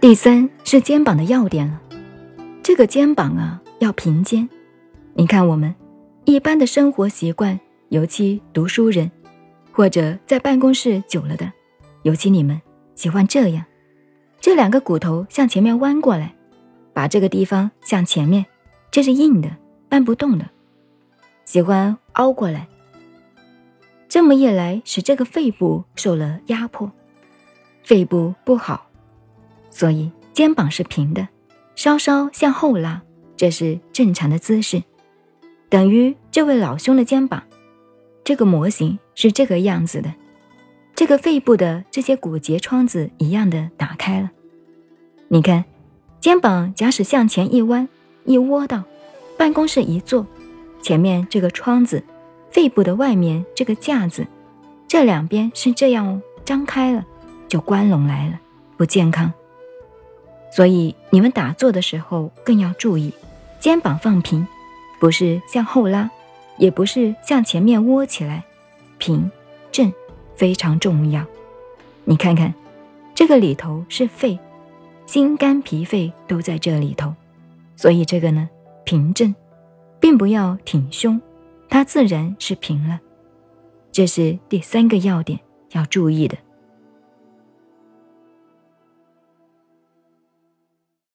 第三是肩膀的要点了，这个肩膀啊要平肩。你看我们一般的生活习惯，尤其读书人或者在办公室久了的，尤其你们喜欢这样，这两个骨头向前面弯过来，把这个地方向前面，这是硬的，搬不动的。喜欢凹过来，这么一来使这个肺部受了压迫，肺部不好。所以肩膀是平的，稍稍向后拉，这是正常的姿势。等于这位老兄的肩膀，这个模型是这个样子的，这个肺部的这些骨节窗子一样的打开了。你看，肩膀假使向前一弯一窝到，办公室一坐，前面这个窗子，肺部的外面这个架子，这两边是这样张开了，就关拢来了，不健康。所以你们打坐的时候更要注意，肩膀放平，不是向后拉，也不是向前面窝起来，平正非常重要。你看看，这个里头是肺，心肝脾肺都在这里头，所以这个呢平正，并不要挺胸，它自然是平了。这是第三个要点要注意的。